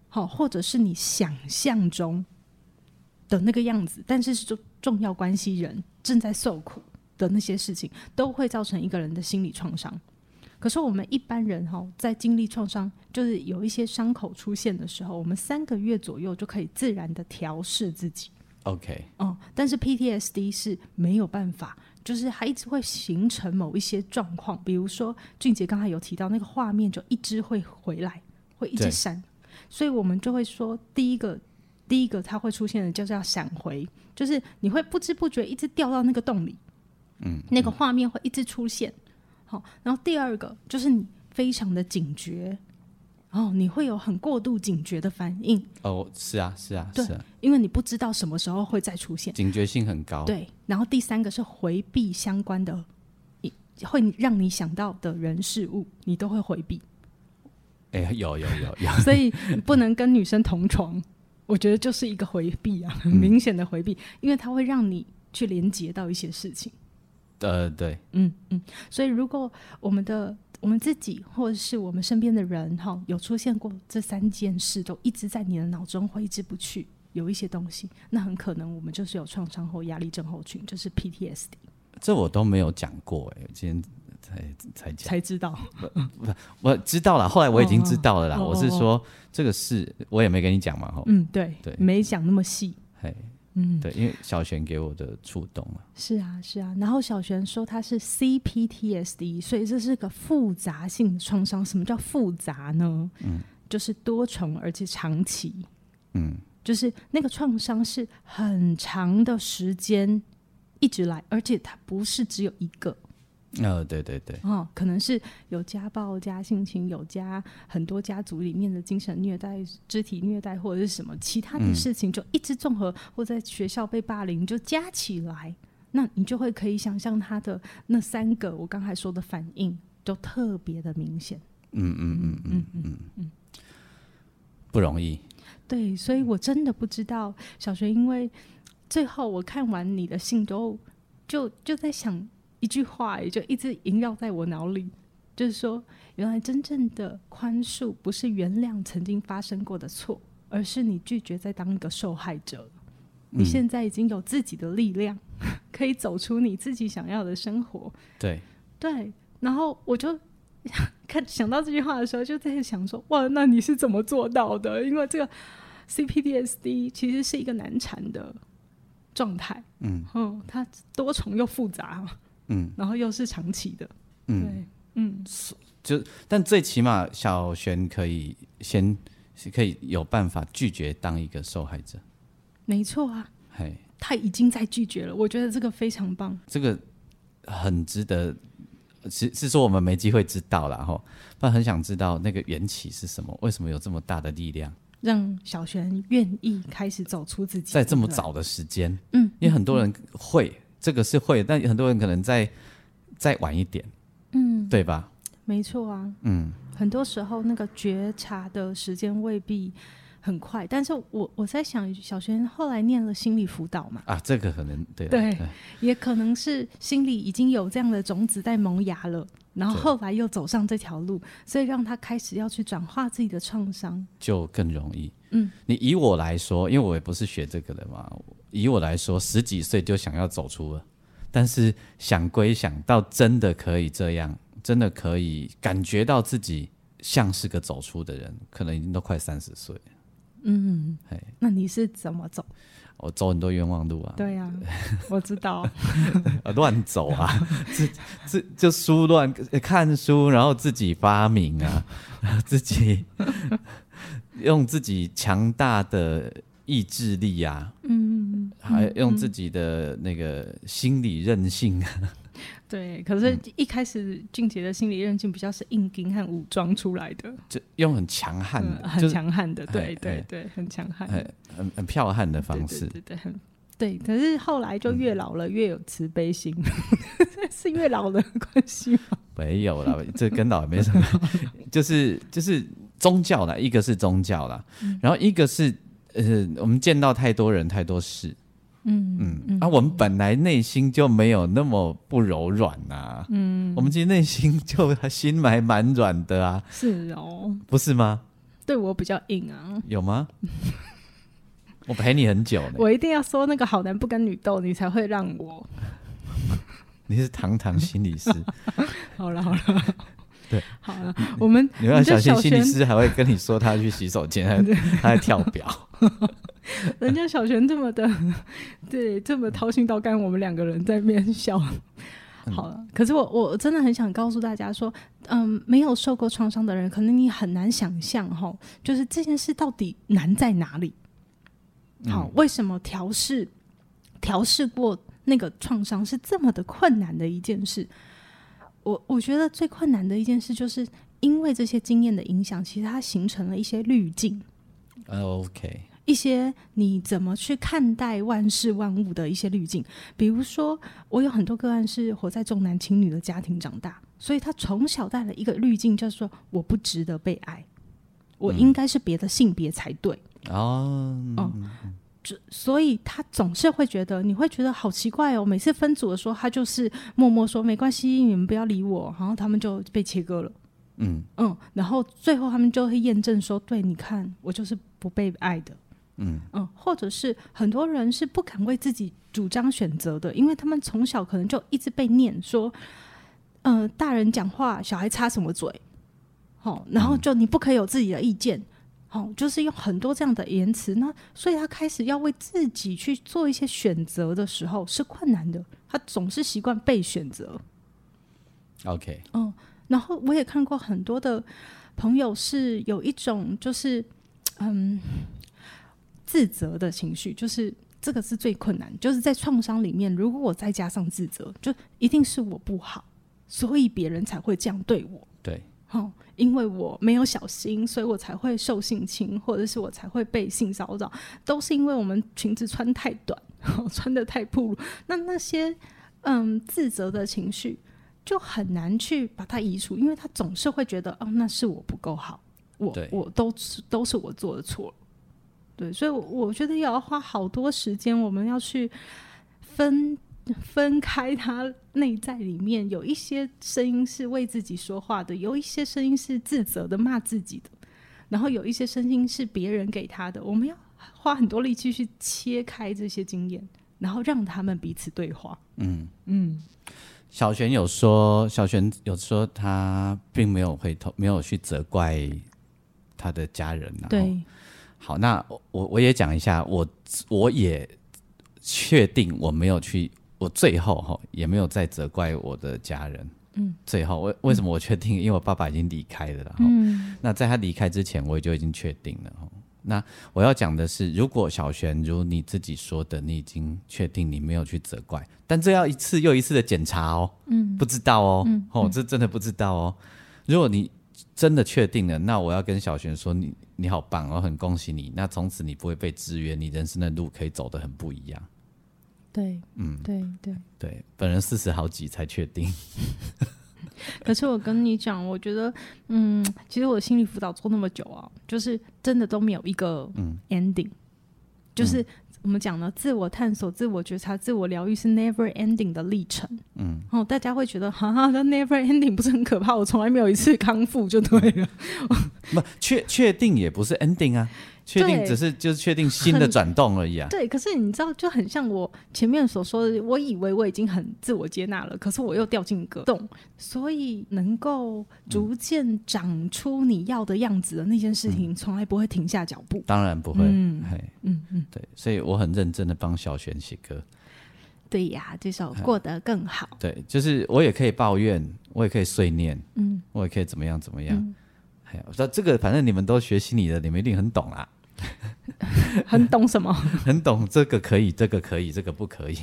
好，或者是你想象中。的那个样子，但是是重重要关系人正在受苦的那些事情，都会造成一个人的心理创伤。可是我们一般人哈，在经历创伤，就是有一些伤口出现的时候，我们三个月左右就可以自然的调试自己。OK，嗯，但是 PTSD 是没有办法，就是还一直会形成某一些状况，比如说俊杰刚才有提到那个画面，就一直会回来，会一直闪，所以我们就会说第一个。第一个它会出现的就是要闪回，就是你会不知不觉一直掉到那个洞里，嗯，那个画面会一直出现。好，然后第二个就是你非常的警觉，哦，你会有很过度警觉的反应。哦，是啊，是啊，对是啊，因为你不知道什么时候会再出现，警觉性很高。对，然后第三个是回避相关的，会让你想到的人事物，你都会回避。哎、欸，有有有有，所以不能跟女生同床，我觉得就是一个回避啊，很明显的回避，嗯、因为它会让你去连接到一些事情。呃，对，嗯嗯，所以如果我们的我们自己或者是我们身边的人哈，有出现过这三件事，都一直在你的脑中挥之不去，有一些东西，那很可能我们就是有创伤后压力症候群，就是 PTSD。这我都没有讲过哎，今天才才才知道，不不，我知道了，后来我已经知道了啦。哦哦哦，我是说这个事，我也没跟你讲嘛，哈。嗯，对对，没讲那么细。嘿。嗯，对，因为小璇给我的触动了。是啊，是啊。然后小璇说他是 CPTSD，所以这是个复杂性的创伤。什么叫复杂呢？嗯，就是多重而且长期。嗯，就是那个创伤是很长的时间一直来，而且它不是只有一个。哦，对对对，哦，可能是有家暴加性侵，有加很多家族里面的精神虐待、肢体虐待或者是什么其他的事情，就一直综合，或在学校被霸凌，就加起来，那你就会可以想象他的那三个我刚才说的反应，都特别的明显。嗯嗯嗯嗯嗯嗯，不容易。对，所以我真的不知道小学，因为最后我看完你的信之后就就在想。一句话也就一直萦绕在我脑里，就是说，原来真正的宽恕不是原谅曾经发生过的错，而是你拒绝再当一个受害者。嗯、你现在已经有自己的力量，[laughs] 可以走出你自己想要的生活。对对，然后我就 [laughs] 看想到这句话的时候，就在想说，哇，那你是怎么做到的？因为这个 CPDSD 其实是一个难缠的状态。嗯嗯，它多重又复杂。嗯，然后又是长期的，嗯，对，嗯，就但最起码小璇可以先可以有办法拒绝当一个受害者，没错啊，嘿，他已经在拒绝了，我觉得这个非常棒，这个很值得，是是说我们没机会知道了哈，但很想知道那个缘起是什么，为什么有这么大的力量，让小璇愿意开始走出自己，在这么早的时间，嗯，因为很多人会。嗯这个是会，但很多人可能再再晚一点，嗯，对吧？没错啊，嗯，很多时候那个觉察的时间未必很快，但是我我在想，小轩后来念了心理辅导嘛，啊，这个可能对对，对，也可能是心里已经有这样的种子在萌芽了，然后后来又走上这条路，所以让他开始要去转化自己的创伤，就更容易。嗯，你以我来说，因为我也不是学这个的嘛。以我来说，十几岁就想要走出了，但是想归想到真的可以这样，真的可以感觉到自己像是个走出的人，可能已经都快三十岁。嗯，嘿，那你是怎么走？我走很多冤枉路啊。对呀、啊，我知道。[laughs] 乱走啊，自自就书乱看书，然后自己发明啊，[laughs] 自己 [laughs] 用自己强大的。意志力呀、啊，嗯，还用自己的那个心理韧性。对，可是，一开始俊杰的心理韧性比较是硬钉和武装出来的，就用很强悍的，嗯、很强悍的，对对对，很强悍，很很很剽悍的方式，对对，对，很对。可是后来就越老了越有慈悲心，嗯、[laughs] 是因为老的关系吗？没有啦，这跟老也没什么，[laughs] 就是就是宗教啦，一个是宗教啦，嗯、然后一个是。呃，我们见到太多人，太多事，嗯嗯，嗯。啊，我们本来内心就没有那么不柔软呐、啊，嗯，我们其实内心就心还蛮软的啊，是哦，不是吗？对我比较硬啊，有吗？[laughs] 我陪你很久呢，我一定要说那个好男不跟女斗，你才会让我，[laughs] 你是堂堂心理师，[laughs] 好了好了。对，好了，我们你要小心，心理师还会跟你说他去洗手间，[laughs] 他他在跳表。[laughs] 人家小璇这么的，对，这么掏心掏肝，我们两个人在面笑。[laughs] 好了，可是我我真的很想告诉大家说，嗯，没有受过创伤的人，可能你很难想象哈，就是这件事到底难在哪里？好，为什么调试调试过那个创伤是这么的困难的一件事？我我觉得最困难的一件事，就是因为这些经验的影响，其实它形成了一些滤镜。OK。一些你怎么去看待万事万物的一些滤镜，比如说，我有很多个案是活在重男轻女的家庭长大，所以他从小带了一个滤镜，就是说我不值得被爱，我应该是别的性别才对。哦，嗯，所以他总是会觉得，你会觉得好奇怪哦。每次分组的时候，他就是默默说没关系，你们不要理我，然后他们就被切割了。嗯嗯，然后最后他们就会验证说，对，你看，我就是不被爱的。嗯嗯，或者是很多人是不敢为自己主张选择的，因为他们从小可能就一直被念说，嗯、呃，大人讲话，小孩插什么嘴，好、哦，然后就你不可以有自己的意见，好、哦，就是用很多这样的言辞，那所以他开始要为自己去做一些选择的时候是困难的，他总是习惯被选择。OK，嗯，然后我也看过很多的朋友是有一种就是，嗯。自责的情绪，就是这个是最困难，就是在创伤里面，如果我再加上自责，就一定是我不好，所以别人才会这样对我。对，哦，[laughs] 因为我没有小心，所以我才会受性侵，或者是我才会被性骚扰，都是因为我们裙子穿太短，哦、[laughs] 穿的太暴露。那那些嗯自责的情绪就很难去把它移除，因为他总是会觉得，哦，那是我不够好，我我都是都是我做的错。对，所以我觉得要花好多时间，我们要去分分开他内在里面有一些声音是为自己说话的，有一些声音是自责的、骂自己的，然后有一些声音是别人给他的。我们要花很多力气去切开这些经验，然后让他们彼此对话。嗯嗯，小璇有说，小璇有说他并没有回头，没有去责怪他的家人啊。对。好，那我我也讲一下，我我也确定我没有去，我最后哈也没有再责怪我的家人。嗯，最后为为什么我确定？[laughs] 因为我爸爸已经离开了，然后，嗯，那在他离开之前，我也就已经确定了。那我要讲的是，如果小璇如你自己说的，你已经确定你没有去责怪，但这要一次又一次的检查哦。嗯，不知道哦。嗯，哦，这真的不知道哦。如果你真的确定了，那我要跟小璇说你，你你好棒，我很恭喜你。那从此你不会被制约，你人生的路可以走得很不一样。对，嗯，对对对，本人四十好几才确定。[laughs] 可是我跟你讲，我觉得，嗯，其实我心理辅导做那么久啊，就是真的都没有一个 ending，、嗯、就是。嗯我们讲呢，自我探索、自我觉察、自我疗愈是 never ending 的历程。嗯，哦，大家会觉得，哈哈，那 never ending 不是很可怕？我从来没有一次康复就对了。[laughs] 不，确确定也不是 ending 啊。确定只是就是确定新的转动而已啊。对，可是你知道，就很像我前面所说的，我以为我已经很自我接纳了，可是我又掉进个洞，所以能够逐渐长出你要的样子的那件事情，从来不会停下脚步。当然不会，嗯嗯嗯，对，所以我很认真的帮小璇写歌。对呀，这首过得更好。对，就是我也可以抱怨，我也可以碎念，嗯，我也可以怎么样怎么样。哎呀，我说这个反正你们都学心理的，你们一定很懂啊。[laughs] 很懂什么？很懂这个可以，这个可以，这个不可以。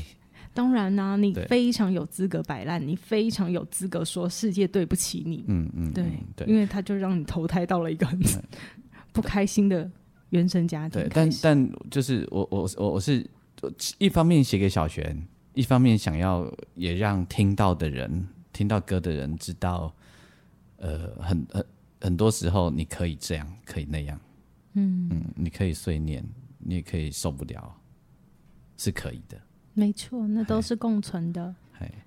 当然啦、啊，你非常有资格摆烂，你非常有资格说世界对不起你。嗯嗯，对嗯对，因为他就让你投胎到了一个很 [laughs] 不开心的原生家庭。对，但但就是我我我我是一方面写给小璇，一方面想要也让听到的人听到歌的人知道，呃，很很很多时候你可以这样，可以那样。嗯嗯，你可以碎念，你也可以受不了，是可以的。没错，那都是共存的。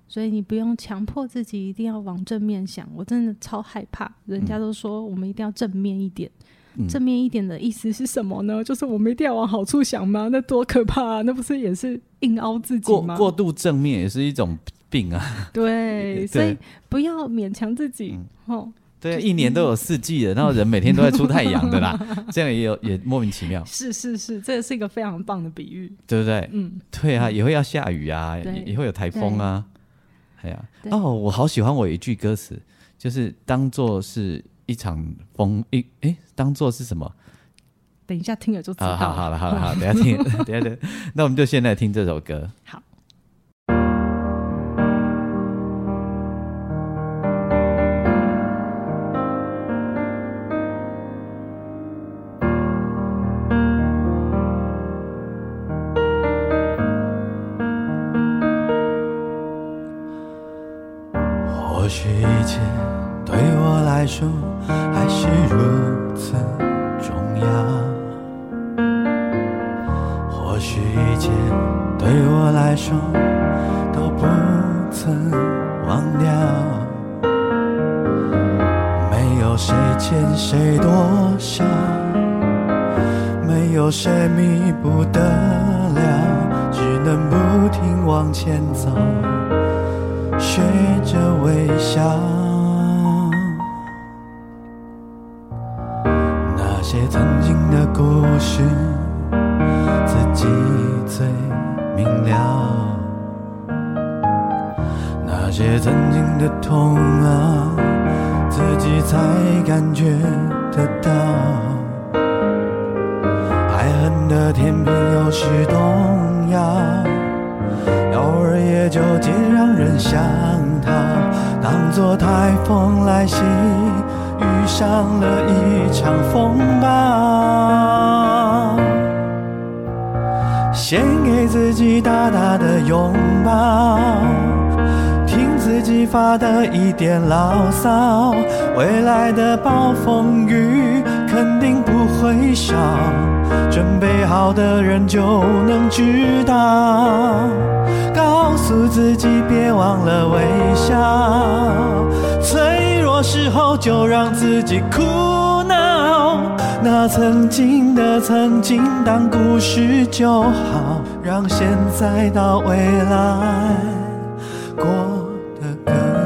所以你不用强迫自己一定要往正面想。我真的超害怕，人家都说我们一定要正面一点。嗯、正面一点的意思是什么呢？就是我们一定要往好处想吗？那多可怕啊！那不是也是硬凹自己吗？过过度正面也是一种病啊。对，[laughs] 对所以不要勉强自己。对，一年都有四季的，然后人每天都在出太阳的啦，[laughs] 这样也有也莫名其妙。是是是，这是一个非常棒的比喻，对不对？嗯，对啊，也会要下雨啊，也也会有台风啊，哎呀，哦，我好喜欢我一句歌词，就是当做是一场风，一哎，当做是什么？等一下听了就知道。好，好了，好了，好，等下听，[laughs] 等下等，那我们就现在听这首歌。好。大大的拥抱，听自己发的一点牢骚，未来的暴风雨肯定不会少，准备好的人就能知道。告诉自己别忘了微笑，脆弱时候就让自己哭闹。那曾经的曾经当故事就好，让现在到未来过。得更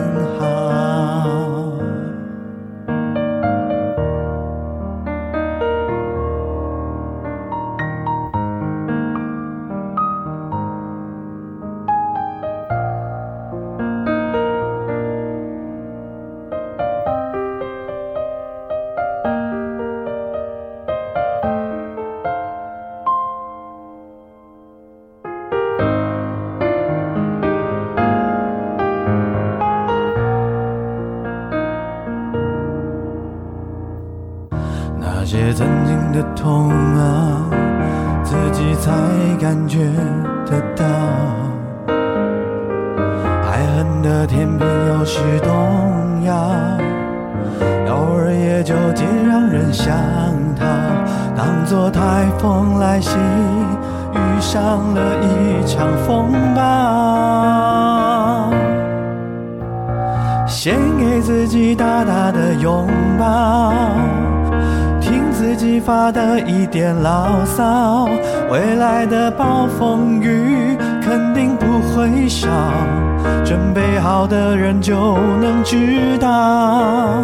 知道。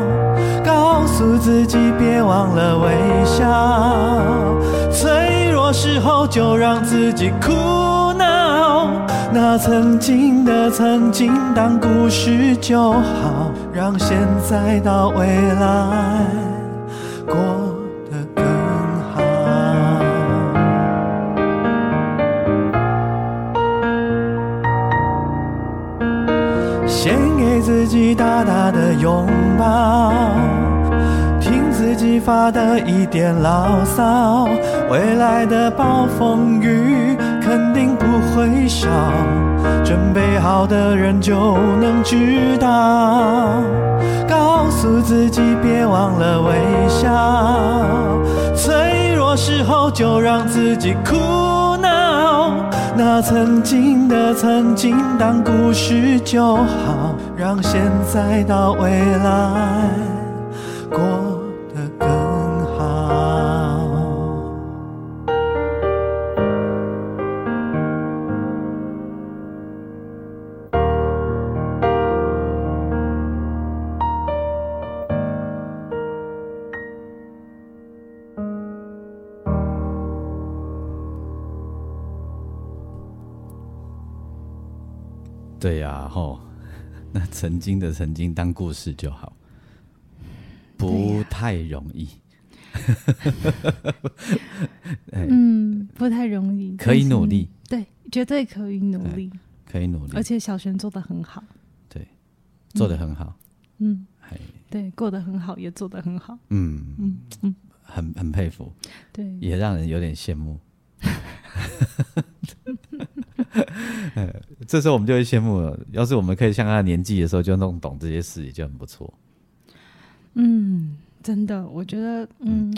告诉自己别忘了微笑，脆弱时候就让自己哭闹。那曾经的曾经当故事就好，让现在到未来过。自己大大的拥抱，听自己发的一点牢骚，未来的暴风雨肯定不会少，准备好的人就能知道。告诉自己别忘了微笑，脆弱时候就让自己哭。那曾经的曾经当故事就好。让现在到未来对呀，吼。[laughs] 那曾经的曾经当故事就好，不太容易。[laughs] 嗯，不太容易，可以努力。对，绝对可以努力，可以努力。而且小璇做的很好，对，做的很好。嗯，对，过得很好，也做得很好。嗯嗯嗯，很很佩服。对，也让人有点羡慕。[laughs] 这时候我们就会羡慕了。要是我们可以像他年纪的时候就弄懂这些事，也就很不错。嗯，真的，我觉得，嗯，嗯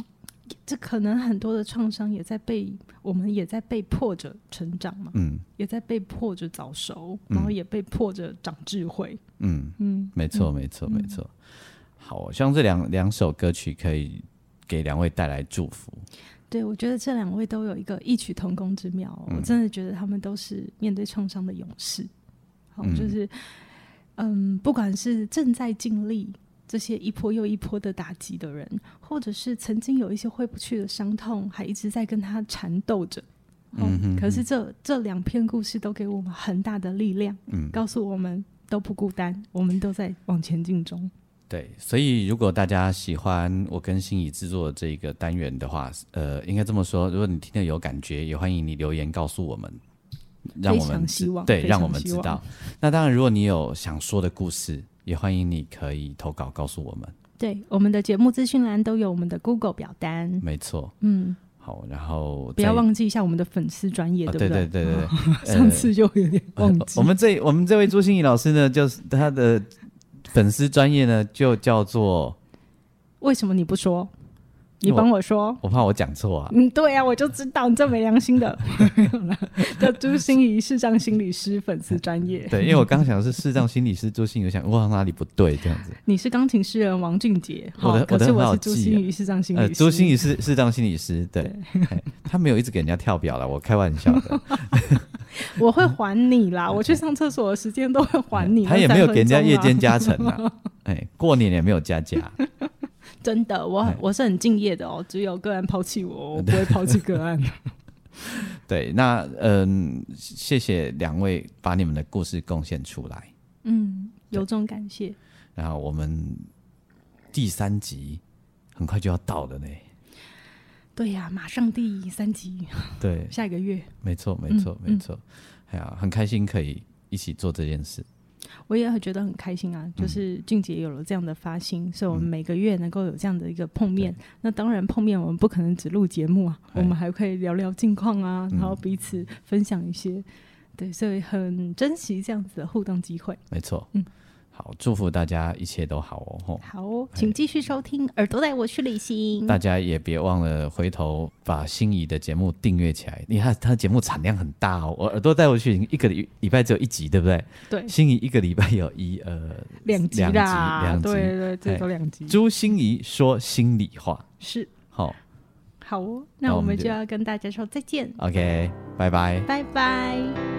这可能很多的创伤也在被我们也在被迫着成长嘛，嗯，也在被迫着早熟，然后也被迫着长智慧。嗯嗯，没错，没错，没错。好，希望这两两首歌曲可以给两位带来祝福。对，我觉得这两位都有一个异曲同工之妙。嗯、我真的觉得他们都是面对创伤的勇士。好，嗯、就是，嗯，不管是正在经历这些一波又一波的打击的人，或者是曾经有一些挥不去的伤痛，还一直在跟他缠斗着。嗯，嗯哼哼，可是这这两篇故事都给我们很大的力量，嗯，告诉我们都不孤单，我们都在往前进中。对，所以如果大家喜欢我跟心怡制作的这个单元的话，呃，应该这么说，如果你听得有感觉，也欢迎你留言告诉我们，让我们对，让我们知道。那当然，如果你有想说的故事，也欢迎你可以投稿告诉我们。对，我们的节目资讯栏都有我们的 Google 表单。没错，嗯，好，然后不要忘记一下我们的粉丝专业，对不对？对对对对，[laughs] 上次就有点忘记。[laughs] 我们这我们这位朱心怡老师呢，就是他的。粉丝专业呢，就叫做为什么你不说？你帮我说，我怕我讲错啊。嗯，对啊，我就知道你这没良心的。[laughs] 叫朱心怡视障心理师粉丝专业。对，因为我刚想的是视障心理师朱心怡，我想哇哪里不对这样子。你是钢琴诗人王俊杰，我的我的我是朱心怡视障心理师。朱心怡是视障心理师，对，[laughs] 他没有一直给人家跳表了，我开玩笑的。[laughs] 我会还你啦，我去上厕所的时间都会还你。他也没有给人家夜间加成啊，[laughs] 哎，过年也没有加价。[laughs] 真的，我我是很敬业的哦。只有个案抛弃我，我不会抛弃个案。[laughs] 对，那嗯，谢谢两位把你们的故事贡献出来。嗯，由衷感谢。然后我们第三集很快就要到了呢。对呀、啊，马上第三集。[laughs] 对，下一个月。没错，没错，嗯、没错。哎呀，很开心可以一起做这件事。我也会觉得很开心啊，就是俊杰有了这样的发心，嗯、所以我们每个月能够有这样的一个碰面。嗯、那当然，碰面我们不可能只录节目啊，我们还可以聊聊近况啊，然后彼此分享一些。嗯、对，所以很珍惜这样子的互动机会。没错，嗯。好，祝福大家一切都好哦！好哦，请继续收听《耳朵带我去旅行》。大家也别忘了回头把心仪的节目订阅起来。你看他的节目产量很大哦，我耳朵带我去一个礼礼拜只有一集，对不对？对。心仪一个礼拜有一呃两集啦，两集，对对对，最多两集。朱心怡说心里话是好，好哦。那我们就要跟大家说再见。OK，拜拜，拜拜。